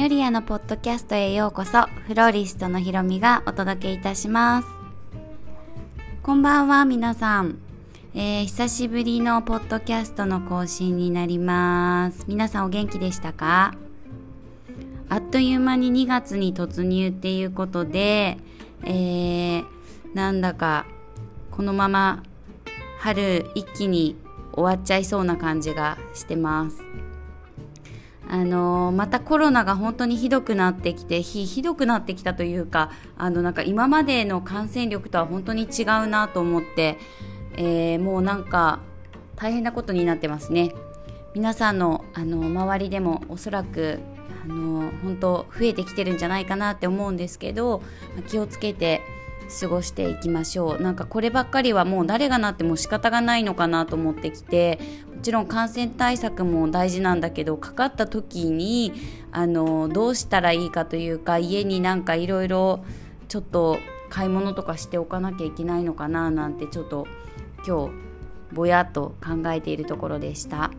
ニョリアのポッドキャストへようこそ。フローリストのひろみがお届けいたします。こんばんは皆さん、えー、久しぶりのポッドキャストの更新になります。皆さんお元気でしたか？あっという間に2月に突入っていうことで、えー、なんだかこのまま春一気に終わっちゃいそうな感じがしてます。あのまたコロナが本当にひどくなってきてひひどくなってきたというかあのなんか今までの感染力とは本当に違うなと思って、えー、もうなんか大変なことになってますね。皆さんのあの周りでもおそらくあの本当増えてきてるんじゃないかなって思うんですけど気をつけて過ごしていきましょう。なんかこればっかりはもう誰がなっても仕方がないのかなと思ってきてちろん感染対策も大事なんだけどかかった時にあのどうしたらいいかというか家になんかいろいろちょっと買い物とかしておかなきゃいけないのかななんてちょっと今日ぼやっと考えているところでした。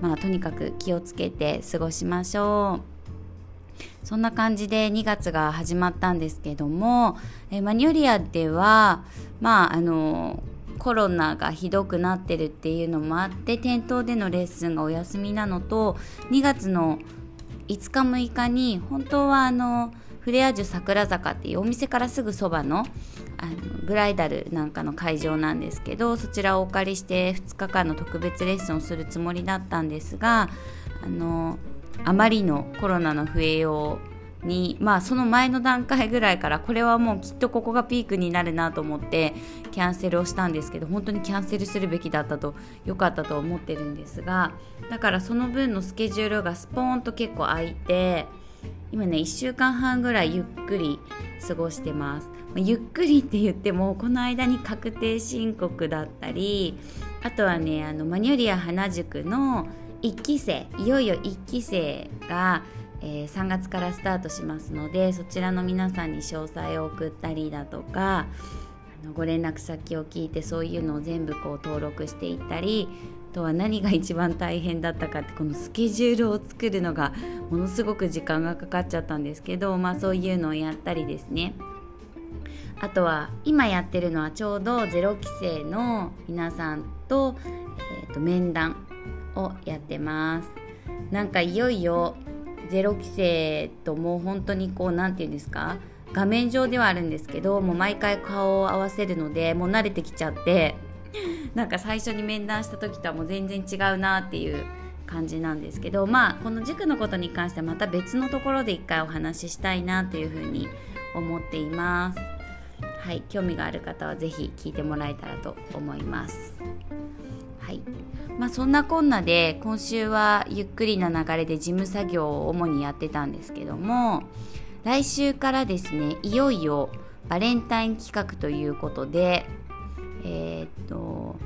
まあとにかく気をつけて過ごしましょう。そんな感じで2月が始まったんですけども、えマニュリアでは、まあ、あの、コロナがひどくなってるっていうのもあって店頭でのレッスンがお休みなのと2月の5日6日に本当はあのフレアージュ桜坂っていうお店からすぐそばのあのブライダルなんかの会場なんですけどそちらをお借りして2日間の特別レッスンをするつもりだったんですがあのあまりのコロナの増えようにまあその前の段階ぐらいからこれはもうきっとここがピークになるなと思ってキャンセルをしたんですけど本当にキャンセルするべきだったと良かったと思ってるんですがだからその分のスケジュールがスポーンと結構空いて今ね1週間半ぐらいゆっくり過ごしてます。ゆっくりって言ってもこの間に確定申告だったりあとはねあのマニュリア花塾の1期生いよいよ1期生が、えー、3月からスタートしますのでそちらの皆さんに詳細を送ったりだとかあのご連絡先を聞いてそういうのを全部こう登録していったりあとは何が一番大変だったかってこのスケジュールを作るのがものすごく時間がかかっちゃったんですけどまあそういうのをやったりですね。あとは今やってるのはちょうど0期生の皆さんと,、えー、と面談をやってます。なんかいよいよゼロ規制ともう本当にこう何て言うんですか？画面上ではあるんですけどもう毎回顔を合わせるのでもう慣れてきちゃって なんか最初に面談した時とはもう全然違うなっていう感じなんですけどまあこの塾のことに関してはまた別のところで一回お話ししたいなというふうに思っています。はい興味がある方は是非聞いてもらえたらと思います。はい。まあ、そんなこんなで今週はゆっくりな流れで事務作業を主にやってたんですけども来週からですねいよいよバレンタイン企画ということでえー、っと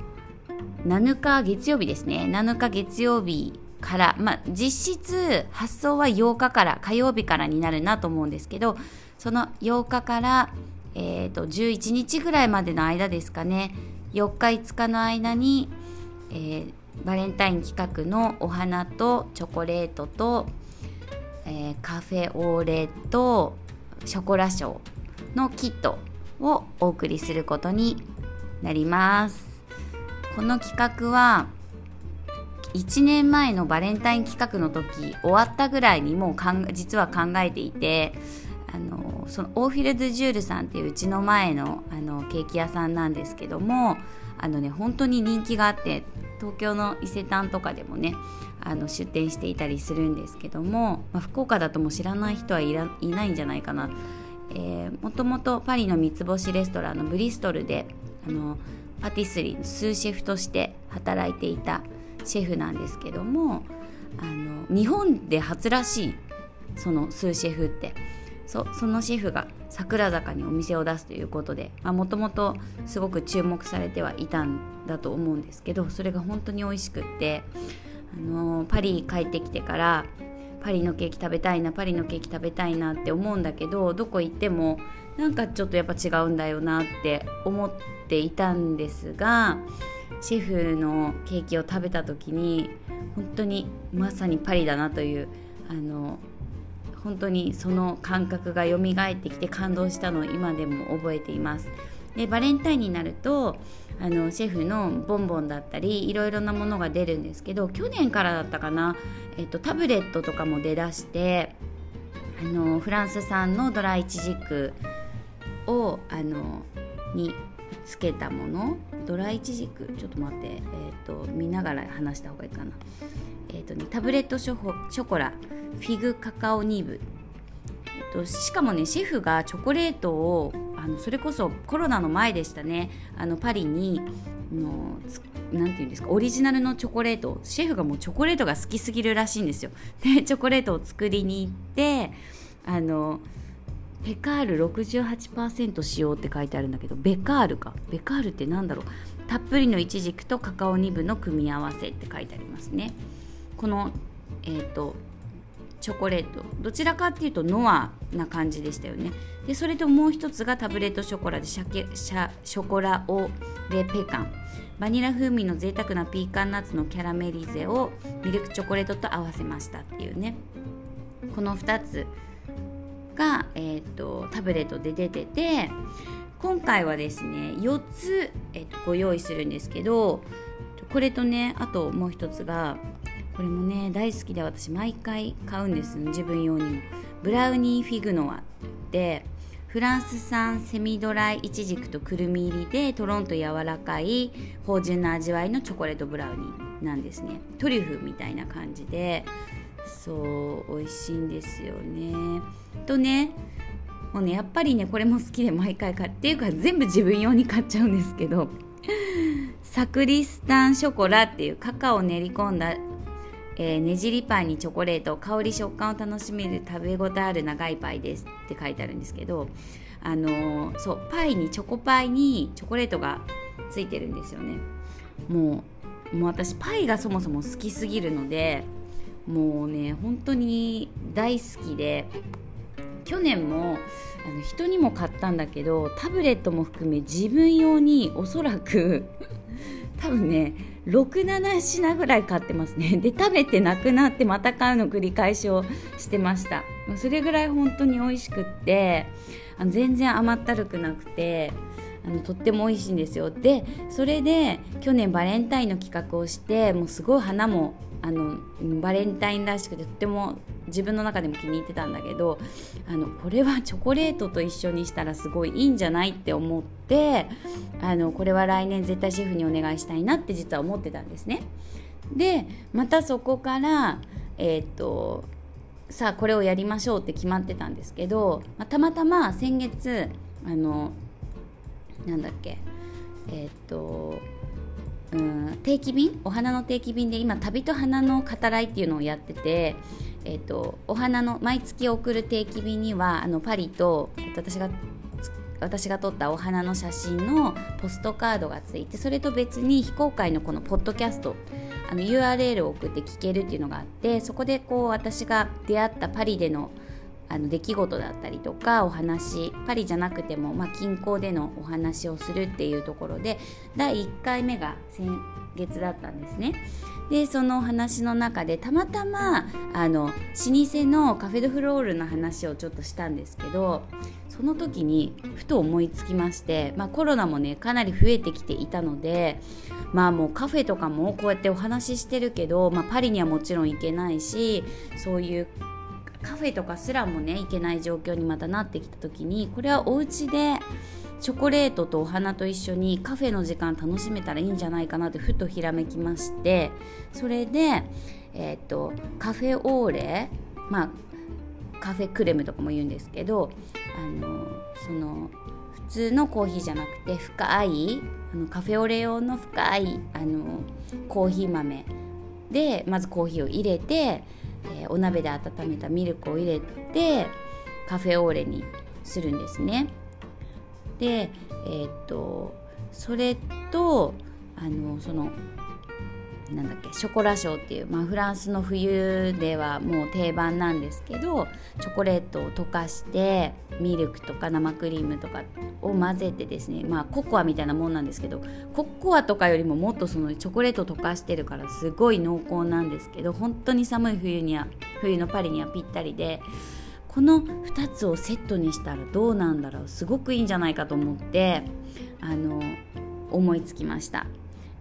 7日月曜日ですね。7日月曜日から、まあ、実質発送は8日から火曜日からになるなと思うんですけどその8日から、えー、と11日ぐらいまでの間ですかね。4日5日の間にえー、バレンタイン企画のお花とチョコレートと、えー、カフェオーレとショコラショーのキットをお送りすることになります。この企画は1年前のバレンタイン企画の時終わったぐらいにもうかん実は考えていてあのそのオーフィル・ドゥ・ジュールさんっていううちの前のあのケーキ屋さんなんですけどもあのね本当に人気があって東京の伊勢丹とかでもねあの出店していたりするんですけども、まあ、福岡だともう知らない人はいらいないんじゃないかな、えー、もともとパリの三つ星レストランのブリストルであのパティスリーのスーシェフとして働いていたシェフなんですけどもあの日本で初らしいそのスーシェフって。そそのシェフが桜坂にお店を出すということでもともとすごく注目されてはいたんだと思うんですけどそれが本当に美味しくってあのパリ帰ってきてからパリのケーキ食べたいなパリのケーキ食べたいなって思うんだけどどこ行ってもなんかちょっとやっぱ違うんだよなって思っていたんですがシェフのケーキを食べた時に本当にまさにパリだなというあの本当にその感覚が蘇ってきて感動したのを今でも覚えています。でバレンタインになるとあのシェフのボンボンだったりいろいろなものが出るんですけど去年からだったかな、えっと、タブレットとかも出だしてあのフランス産のドライチジクをあのにつけたもの。ドライチジク？ちょっと待って、えーと、見ながら話した方がいいかな、えーとね、タブレットショコラ。フィグカカオニブ、えーと、しかもねシェフがチョコレートをあのそれこそコロナの前でしたね。あのパリにのなんていうんですか？オリジナルのチョコレート。シェフがもうチョコレートが好きすぎるらしいんですよ。でチョコレートを作りに行ってあのペカール68%使用って書いてあるんだけどベカールか？ベカールって何だろう？たっぷりのイチジクとカカオニブの組み合わせって書いてありますね。このえっ、ー、とチョコレート。どちらかっていうとノアな感じでしたよね。でそれともう一つがタブレットショコラでシャケシャショコラオレペカン。バニラ風味の贅沢なピーカンナッツのキャラメリゼをミルクチョコレートと合わせましたっていうね。この2つが、えーと、タブレットで出てて今回はですね4つ、えーと、ご用意するんですけどこれとねあともう一つがこれもね大好きで私毎回買うんです自分用にも。ブラウニーフィグノアってフランス産セミドライイチジクとくるみ入りでとろんと柔らかい芳醇な味わいのチョコレートブラウニーなんですね。トリュフみたいな感じで。そう美味しいんですよね。とねもうねやっぱりねこれも好きで毎回買っていうか全部自分用に買っちゃうんですけど。サクリスタンショコラっていうカカオを練り込んだ、えー、ねじりパイにチョコレート香り食感を楽しめる食べ応えある長いパイですって書いてあるんですけどあのー、そうパイにチョコパイにチョコレートがついてるんですよね。もうもう私パイがそもそも好きすぎるのでもうね本当に大好きで去年もあの人にも買ったんだけどタブレットも含め自分用におそらく多分ね67品ぐらい買ってますね。で食べてなくなってまた買うの繰り返しをしてました。それぐらい本当に美味しくってあの全然甘ったるくなくてあのとっても美味しいんですよ。でそれで去年バレンタインの企画をしてもうすごい花もあのバレンタインらしくてとっても自分の中でも気に入ってたんだけどあのこれはチョコレートと一緒にしたらすごいいいんじゃないって思ってあのこれは来年絶対シェフにお願いしたいなって実は思ってたんですね。でまたそこからえー、っとさあこれをやりましょうって決まってたんですけど、まあ、たまたま先月あのなんだっけえー、っとうん定期便お花の定期便で今旅と花の語らいっていうのをやってて、えーと、お花の毎月送る定期便にはあのパリと、えー、と私が私が撮ったお花の写真のポストカードがついてそれと別に非公開のこのポッドキャストあの URL を送って聞けるっていうのがあってそこでこう私が出会ったパリでのあの出来事だったりとかお話パリじゃなくても、まあ、近郊でのお話をするっていうところで第1回目が先月だったんですね。でその話の中でたまたまあの老舗のカフェ・ド・フロールの話をちょっとしたんですけどその時にふと思いつきまして、まあ、コロナもねかなり増えてきていたのでまあもうカフェとかもこうやってお話ししてるけど、まあ、パリにはもちろん行けないしそういうカフェとかすらもね行けない状況にまたなってきた時にこれはお家でチョコレートとお花と一緒にカフェの時間楽しめたらいいんじゃないかなってふとひらめきましてそれで、えーと、カフェオーレまあカフェクレムとかも言うんですけどあのその普通のコーヒーじゃなくて深いあのカフェオレ用の深いあのコーヒー豆でまずコーヒーを入れてえー、お鍋で温めたミルクを入れてカフェオーレにするんですね。で、えー、っとそれとあのそのなんだっけショコラショーっていう、まあ、フランスの冬ではもう定番なんですけどチョコレートを溶かしてミルクとか生クリームとかを混ぜてですねまあココアみたいなもんなんですけどココアとかよりももっとそのチョコレート溶かしてるからすごい濃厚なんですけど本当に寒い冬には冬のパリにはぴったりでこの2つをセットにしたらどうなんだろうすごくいいんじゃないかと思ってあの思いつきました。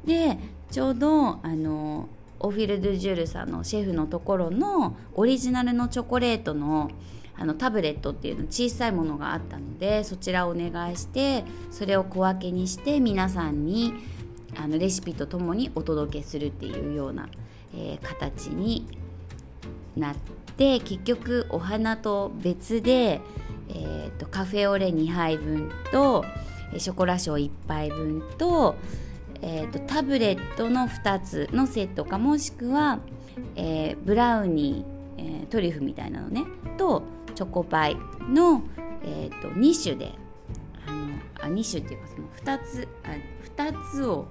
でちょうどあのオフィル・ドゥ・ジュールさんのシェフのところのオリジナルのチョコレートのあのタブレットっていうの小さいものがあったのでそちらをお願いしてそれを小分けにして皆さんにあのレシピとともにお届けするっていうような、えー、形になって結局お花と別で、えーと、カフェオレ2杯分とショコラショー1杯分と,、えーと、タブレットの2つのセットかもしくは、えー、ブラウニー、えー、トリュフみたいなのねとチョコパイの、えーと、2種であのあ2種っていうかその2つあ2つを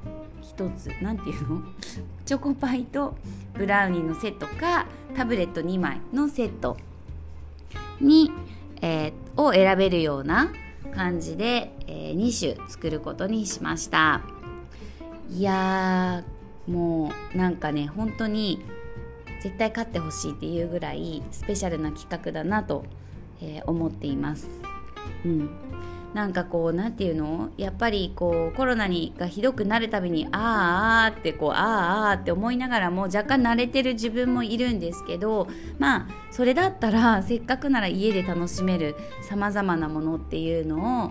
1つ何ていうの？チョコパイとブラウニーのセットかタブレット2枚のセットに、えー、を選べるような感じで、えー、2種作ることにしました。いやもうなんかね本当に絶対勝ってほしいっていうぐらいスペシャルな企画だなと、えー、思っています。うんなんかこう何て言うの？やっぱりこうコロナにがひどくなるたびにあーあーってこうあーあーって思いながらも若干慣れてる自分もいるんですけどまあそれだったらせっかくなら家で楽しめるさまざまなものっていうのをあ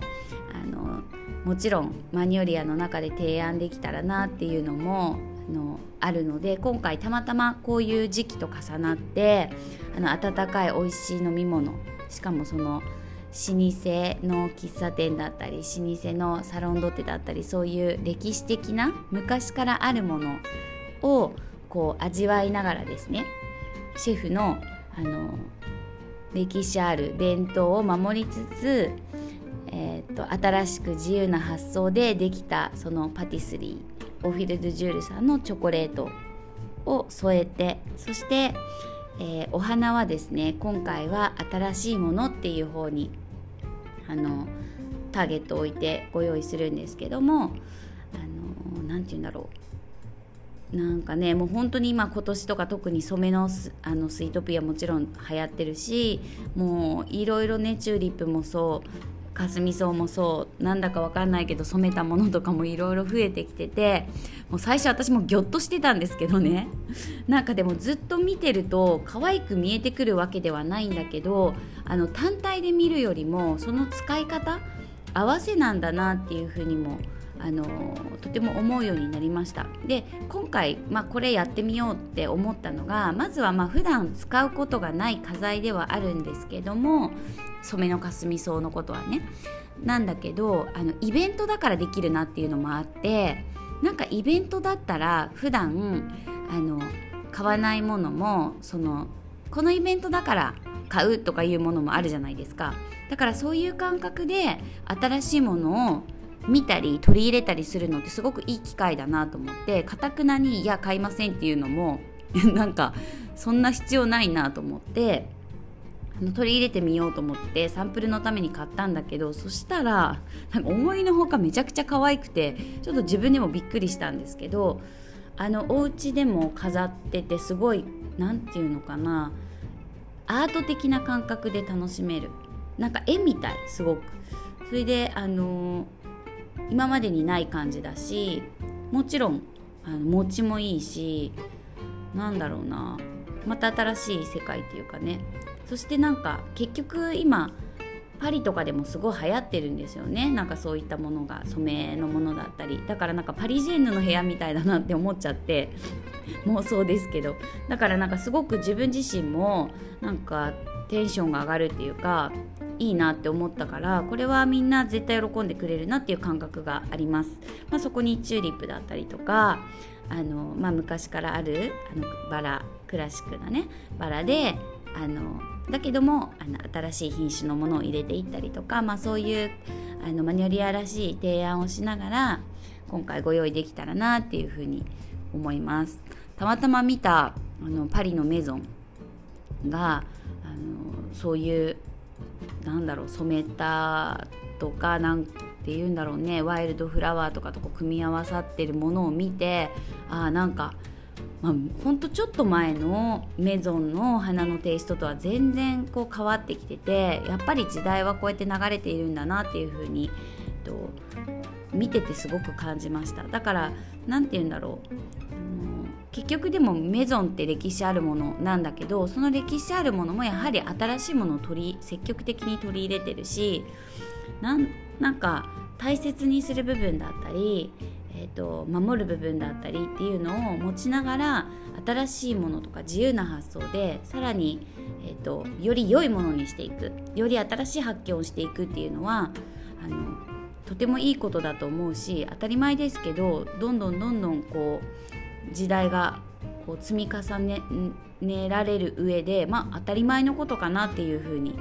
のもちろんマニュリアの中で提案できたらなっていうのもあのあるので今回たまたまこういう時期と重なってあの温かい美味しい飲み物しかもその老舗の喫茶店だったり老舗のサロンドテだったりそういう歴史的な昔からあるものをこう味わいながらですねシェフのあの歴史ある伝統を守りつつ、えーと新しく自由な発想でできたそのパティスリーオフィル・ド・ジュールさんのチョコレートを添えてそして、えー、お花はですね今回は新しいものっていう方にあのターゲットを置いてご用意するんですけども何て言うんだろう。なんかねもう本当に今今年とか特に染めのあのスイートピアもちろん流行ってるしもういろいろねチューリップもそうかすみ草もそうなんだかわかんないけど染めたものとかもいろいろ増えてきててもう最初私もギョッとしてたんですけどね。なんかでもずっと見てると可愛く見えてくるわけではないんだけどあの単体で見るよりもその使い方合わせなんだなっていうふうにも思あのとても思うようになりました。で今回、まあ、これやってみようって思ったのがまずはまあ普段使うことがない花材ではあるんですけども染めのかすみ草のことはね。なんだけどあのイベントだからできるなっていうのもあってなんかイベントだったら普段あの買わないものもそのこのイベントだから買うとかいうものもあるじゃないですか。だからそういう感覚で新しいものを見たり取り入れたりするのってすごくいい機会だなと思ってかたくなに「いや買いません」っていうのも なんかそんな必要ないなと思ってあの取り入れてみようと思ってサンプルのために買ったんだけどそしたらなんか思いのほかめちゃくちゃ可愛くてちょっと自分でもびっくりしたんですけどあのお家でも飾っててすごい何て言うのかなアート的な感覚で楽しめる。なんか絵みたいすごく。それであの今までにない感じだしもちろんあの持ちもいいしなんだろうな。また新しい世界っていうかね。そしてなんか結局今パリとかでもすごい流行ってるんですよね。なんかそういったものが染めのものだったり。だからなんかパリジェンヌの部屋みたいだなって思っちゃって妄想ですけど。だからなんかすごく自分自身もなんかテンションが上がるっていうかいいなって思ったからこれはみんな絶対喜んでくれるなっていう感覚があります、まあ、そこにチューリップだったりとかあの、まあ、昔からあるあのバラクラシックなねバラであのだけどもあの新しい品種のものを入れていったりとか、まあ、そういうあのマニュリアらしい提案をしながら今回ご用意できたらなっていうふうに思います。たまたま見たあのパリのメゾンがあのそういうなんだろう染めたとかなんて言うんだろうねワイルドフラワーとかとこう組み合わさってるものを見てああなんかまあ、ほんとちょっと前のメゾンの花のテイストとは全然こう変わってきててやっぱり時代はこうやって流れているんだなっていう風にえっと見ててすごく感じました。だから何て言うんだろう結局でもメゾンって歴史あるものなんだけどその歴史あるものもやはり新しいものを取り積極的に取り入れてるしなんなんか大切にする部分だったりえーと、守る部分だったりっていうのを持ちながら新しいものとか自由な発想でさらに、えーと、より良いものにしていくより新しい発見をしていくっていうのはあのとてもいいことだと思うし当たり前ですけどどんどんどんどんこう時代がこう積み重ねねられる上で、まあ、当たり前のことかなっていうふうに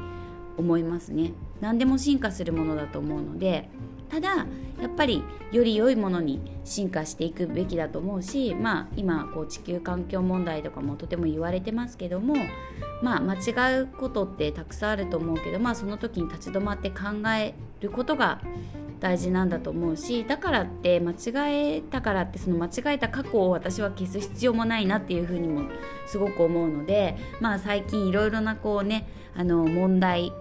思いますね。何でも進化するものだと思うのでただやっぱりより良いものに進化していくべきだと思うしまあ今こう地球環境問題とかもとても言われてますけどもまあ間違うことってたくさんあると思うけどまあその時に立ち止まって考えることが大事なんだと思うしだからって間違えたからってその間違えた過去を私は消す必要もないなっていうふうにもすごく思うのでまあ最近いろいろなこうねあの問題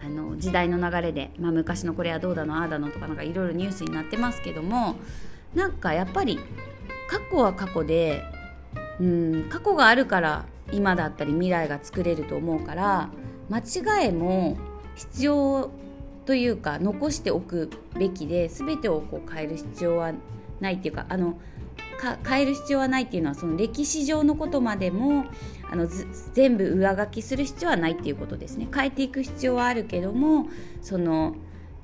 あの時代の流れで、まあ、昔のこれはどうだのああだのとかなんかいろいろニュースになってますけどもなんかやっぱり過去は過去でうん過去があるから今だったり未来が作れると思うから間違いも必要というか残しておくべきで全てをこう変える必要はないっていうかあのか変える必要はないっていうのはその歴史上のことまでもあの全部上書きする必要はないっていうことですね変えていく必要はあるけどもその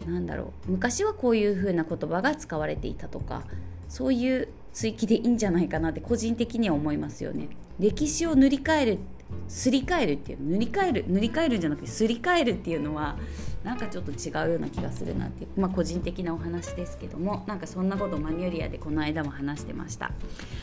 なんだろう昔はこういうふうな言葉が使われていたとかそういう追記でいいんじゃないかなって個人的には思いますよね。歴史を塗り替えるすり替えるっていう塗り替える塗り替えるんじゃなくてすり替えるっていうのはなんかちょっと違うような気がするなっていうまあ個人的なお話ですけどもなんかそんなことマニュリアでこの間も話してました。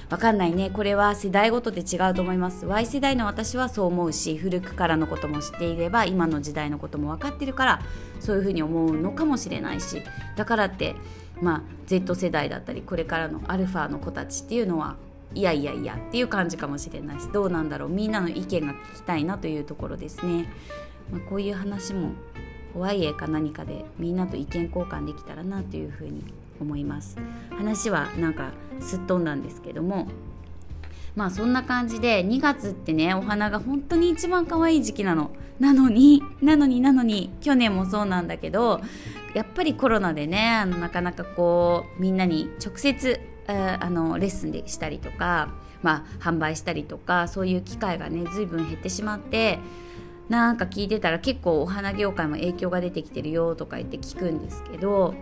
わかんないね。これは世代ごとで違うと思います。Y 世代の私はそう思うし古くからのことも知っていれば今の時代のことも分かってるからそういうふうに思うのかもしれないし。だからってまあ Z 世代だったりこれからのアルファの子たちっていうのはいやいやいやっていう感じかもしれないしどうなんだろうみんなの意見が聞きたいなというところですね。まあ、こういう話もホワイエか何かでみんなと意見交換できたらなというふうに思います話はなんかすっ飛んだんですけどもまあそんな感じで2月ってねお花が本当に一番可愛い時期なのなのになのになのに去年もそうなんだけどやっぱりコロナでねあのなかなかこうみんなに直接あのレッスンでしたりとか、まあ、販売したりとかそういう機会がね随分減ってしまってなんか聞いてたら結構お花業界も影響が出てきてるよとか言って聞くんですけど、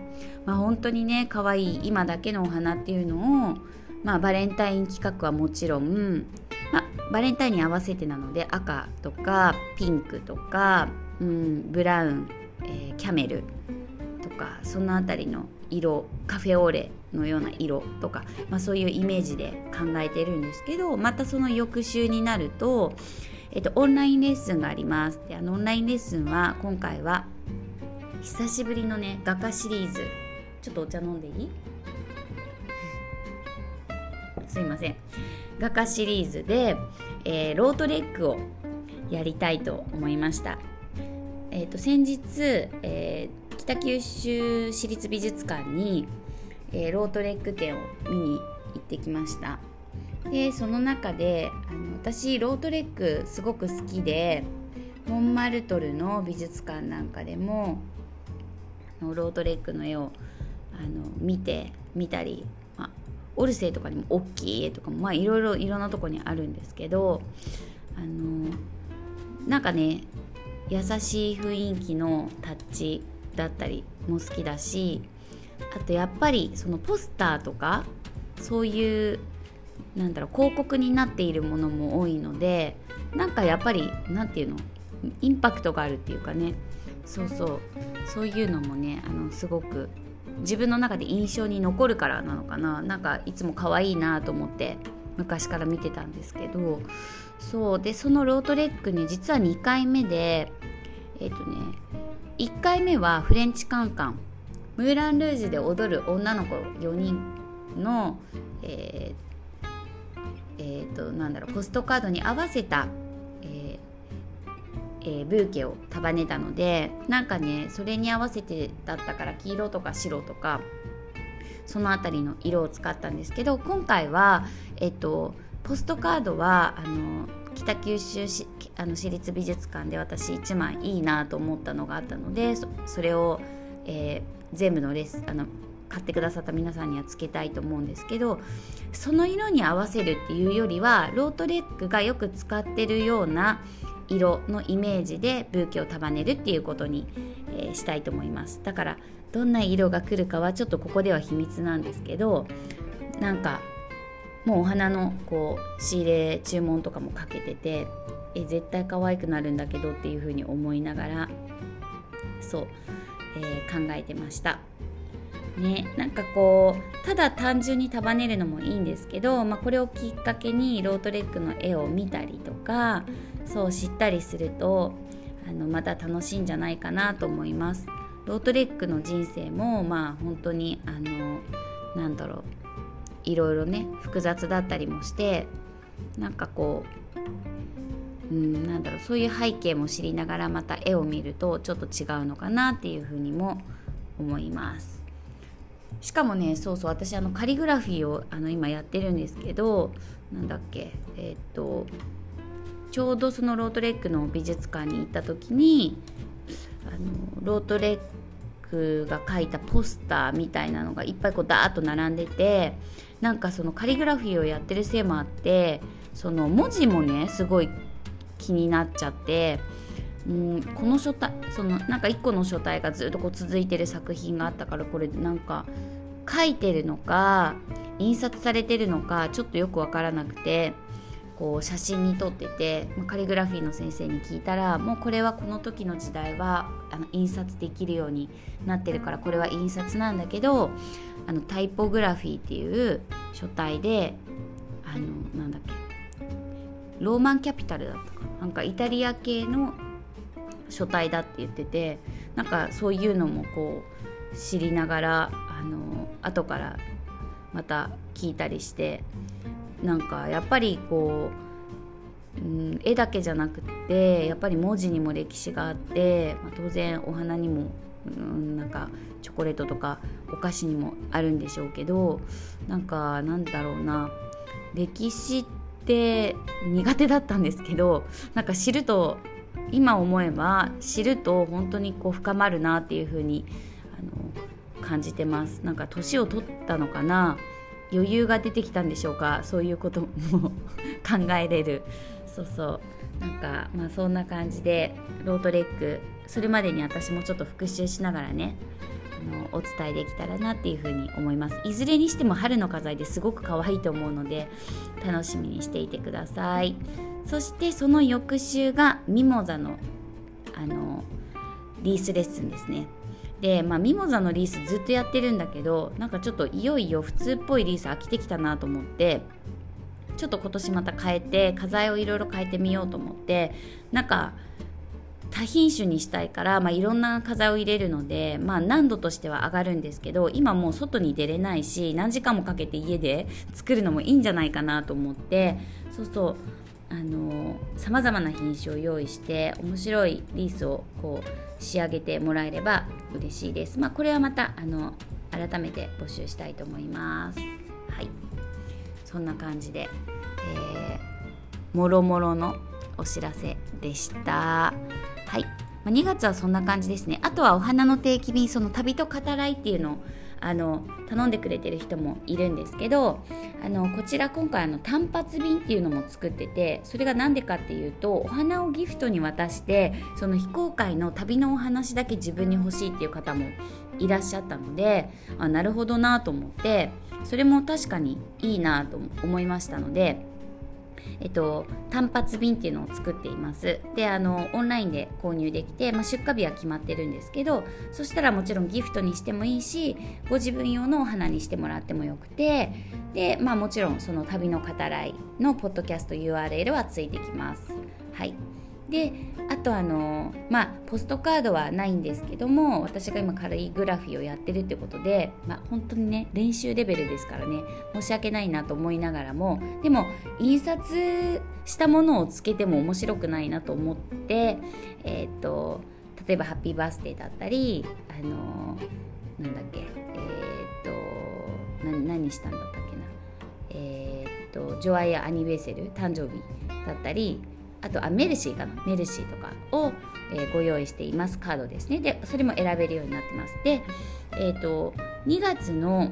まあ、本当にね可愛い今だけのお花っていうのを、まあ、バレンタイン企画はもちろん、まあ、バレンタインに合わせてなので赤とかピンクとか、うん、ブラウン、えー、キャメルとかその辺りの色カフェオーレのような色とか、まあ、そういうイメージで考えてるんですけどまたその翌週になるとえっと、オンラインレッスンがあります。であのオンラインレッスンは今回は久しぶりのね画家シリーズ。ちょっとお茶飲んでいい？すいません。画家シリーズで、えー、ロートレックをやりたいと思いました。えっ、ー、と先日、えー、北九州市立美術館に、えロートレック展を見に行ってきました。でその中であの私ロートレックすごく好きでモンマルトルの美術館なんかでもあのロートレックの絵をあの見て見たり、まあ、オルセイとかにも大きい絵とかも、まあ、いろいろいろんなとこにあるんですけどあのなんかね優しい雰囲気のタッチだったりも好きだしあとやっぱりそのポスターとかそういうなんだろう広告になっているものも多いのでなんかやっぱり何て言うのインパクトがあるっていうかね。そうそう。そういうのもねあのすごく自分の中で印象に残るからなのかな。なんかいつも可愛いなと思って昔から見てたんですけど。そう。でそのロートレックね実は2回目でえっ、ー、とね1回目はフレンチカンカン。ムーラン・ルージュで踊る女の子4人の、えー、えーと、なんだろうポストカードに合わせた、えーえー、ブーケを束ねたのでなんかねそれに合わせてだったから黄色とか白とかその辺りの色を使ったんですけど今回は、えっと、ポストカードはあの北九州市あの市立美術館で私1枚いいなと思ったのがあったのでそれを、えー、全部のレスあの買ってくださった皆さんにはつけたいと思うんですけどその色に合わせるっていうよりはロートレックがよく使ってるような色のイメージでブーケを束ねるっていうことに、えー、したいと思います。だからどんな色が来るかはちょっとここでは秘密なんですけどなんかもうお花のこう仕入れ注文とかもかけててえ絶対可愛くなるんだけどっていうふうに思いながらそう、えー、考えてました。ね、なんかこうただ単純に束ねるのもいいんですけど、まあ、これをきっかけにロートレックの絵を見たりとかそう知ったりするとあのまた楽しいんじゃないかなと思います。ロートレックの人生もまあ本当にあのなんだろういろいろね複雑だったりもしてなんかこう、うん、なんだろうそういう背景も知りながらまた絵を見るとちょっと違うのかなっていうふうにも思います。しかもねそうそう私あのカリグラフィーをあの今やってるんですけどなんだっけえー、っとちょうどそのロートレックの美術館に行った時にあのロートレックが書いたポスターみたいなのがいっぱいこうダーッと並んでてなんかそのカリグラフィーをやってるせいもあってその文字もねすごい気になっちゃってうんこの書体そのなんか1個の書体がずっとこう続いてる作品があったからこれなんか書いてるのか印刷されてるのかちょっとよく分からなくてこう写真に撮ってて、まカリグラフィーの先生に聞いたらもうこれはこの時の時代はあの印刷できるようになってるからこれは印刷なんだけどあのタイポグラフィーっていう書体であのなんだっけ。ローマンキャピタルだったかな。んかイタリア系の書体だって言っててなんかそういうのもこう知りながらあの後からまた聞いたりしてなんかやっぱりこう、うん、絵だけじゃなくってやっぱり文字にも歴史があって、まあ、当然お花にも、うん、なんかチョコレートとかお菓子にもあるんでしょうけどなんかなんだろうな。歴史って苦手だったんですけどなんか知ると今思えば知ると本当にこう深まるなっていう風にあの感じてます。なんか年を取ったのかな。余裕が出てきたんでしょうか。そういうことも 考えれる。そうそう。なんかまあそんな感じでロートレックそれまでに私もちょっと復習しながらねあのお伝えできたらなっていうふうに思います。いずれにしても春の花材ですごく可愛いと思うので楽しみにしていてください。そしてその翌週がミモザのあのリースレッスンですね。で、まあ、ミモザのリースずっとやってるんだけどなんかちょっといよいよ普通っぽいリース飽きてきたなと思ってちょっと今年また変えて花材をいろいろ変えてみようと思ってなんか多品種にしたいから、まあ、いろんな花材を入れるので、まあ、難度としては上がるんですけど今もう外に出れないし何時間もかけて家で作るのもいいんじゃないかなと思ってそうそうあのさまざまな品種を用意して面白いリースをこう仕上げてもらえれば嬉しいです。まあ、これはまたあの改めて募集したいと思います。はい、そんな感じで、えー、もろもろのお知らせでした。はい、まあ、2月はそんな感じですね。あとはお花の定期便その旅と語らいっていうのをあの頼んでくれてる人もいるんですけどあのこちら今回あの単発便っていうのも作っててそれが何でかっていうとお花をギフトに渡してその非公開の旅のお話だけ自分に欲しいっていう方もいらっしゃったのであなるほどなと思ってそれも確かにいいなと思いましたのでえっと、単発便っていうのを作っていますであのオンラインで購入できて、まあ、出荷日は決まってるんですけどそしたらもちろんギフトにしてもいいしご自分用のお花にしてもらってもよくてで、まあ、もちろんその旅の語らいのポッドキャスト URL はついてきます。はいであとあのまあポストカードはないんですけども私が今カリグラフィーをやってるってことで、まあ、本当にね練習レベルですからね申し訳ないなと思いながらもでも印刷したものをつけても面白くないなと思ってえっ、と例えば「ハッピーバースデー」だったりあのなんだっけえっ、と何したんだったっけなえっ、と「ジョアイア・アニベーセル」誕生日だったりあとあメルシーかな。メルシーとかを、えー、ご用意していますカードですね。でそれも選べるようになってます。でえっ、ー、と2月の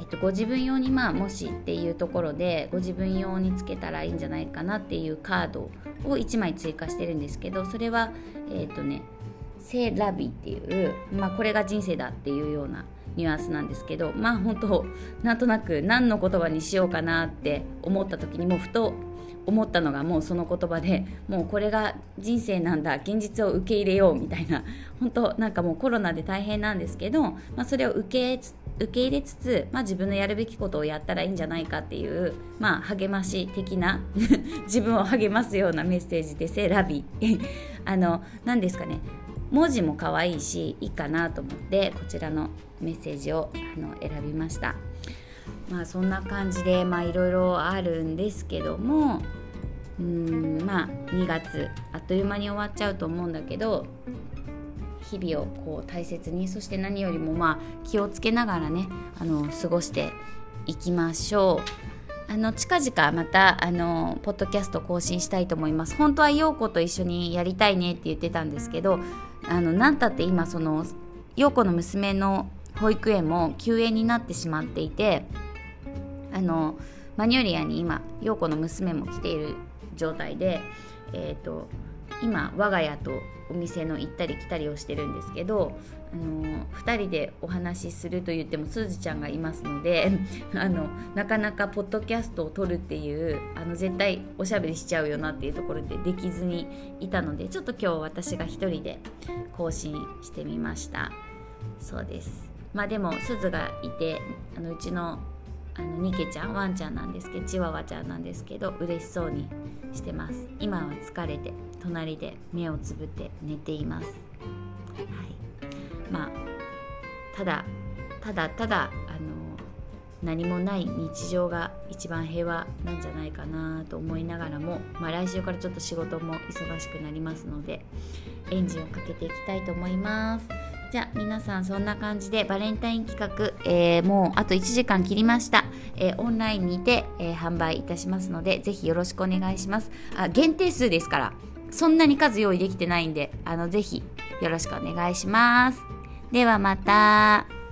えっと、ご自分用にまあもしっていうところでご自分用につけたらいいんじゃないかなっていうカードを1枚追加してるんですけどそれはえっ、ー、とね「セラビ」っていう、まあ、これが人生だっていうようなニュアンスなんですけどまあ本当なんとなく何の言葉にしようかなって思った時にもふと思ったのがもうその言葉でもうこれが人生なんだ現実を受け入れようみたいな。本当なんかもうコロナで大変なんですけど、まあ、それを受け受け入れつつ、まあ、自分のやるべきことをやったらいいんじゃないかっていう、まあ、励まし的な 自分を励ますようなメッセージでせラビあの何ですかね。文字も可愛いしいいかなと思ってこちらのメッセージをあの選びました。まあそんな感じでいろいろあるんですけどもうんまあ2月あっという間に終わっちゃうと思うんだけど日々をこう大切にそして何よりもまあ気をつけながらねあの過ごしていきましょう。あの近々またあのポッドキャスト更新したいと思います。本当は陽子と一緒にやりたいねって言ってたんですけど、あのなんたって今その陽子の娘の保育園も休園になってしまっていて、あのマニュリアに今陽子の娘も来ている状態で、えーと、今我が家とお店の行ったり来たりをしてるんですけど、あの2人でお話しすると言ってもすずちゃんがいますので あのなかなかポッドキャストを撮るっていうあの絶対おしゃべりしちゃうよなっていうところでできずにいたのでちょっと今日私が1人で更新してみました。そうです。まあでもすずがいてあのうちのあのニケちゃんワンちゃんなんですけどチワワちゃんなんですけど嬉しそうにしてます。今は疲れて隣で目をつぶって寝ています。はい。まあただただただあの何もない日常が一番平和なんじゃないかなと思いながらも、まあ、来週からちょっと仕事も忙しくなりますのでエンジンをかけていきたいと思います。じゃあ皆さんそんな感じでバレンタイン企画、えー、もうあと1時間切りました、えー、オンラインにて、えー、販売いたしますのでぜひよろしくお願いします。あ限定数ですからそんなに数用意できてないんであのぜひよろしくお願いします。ではまた。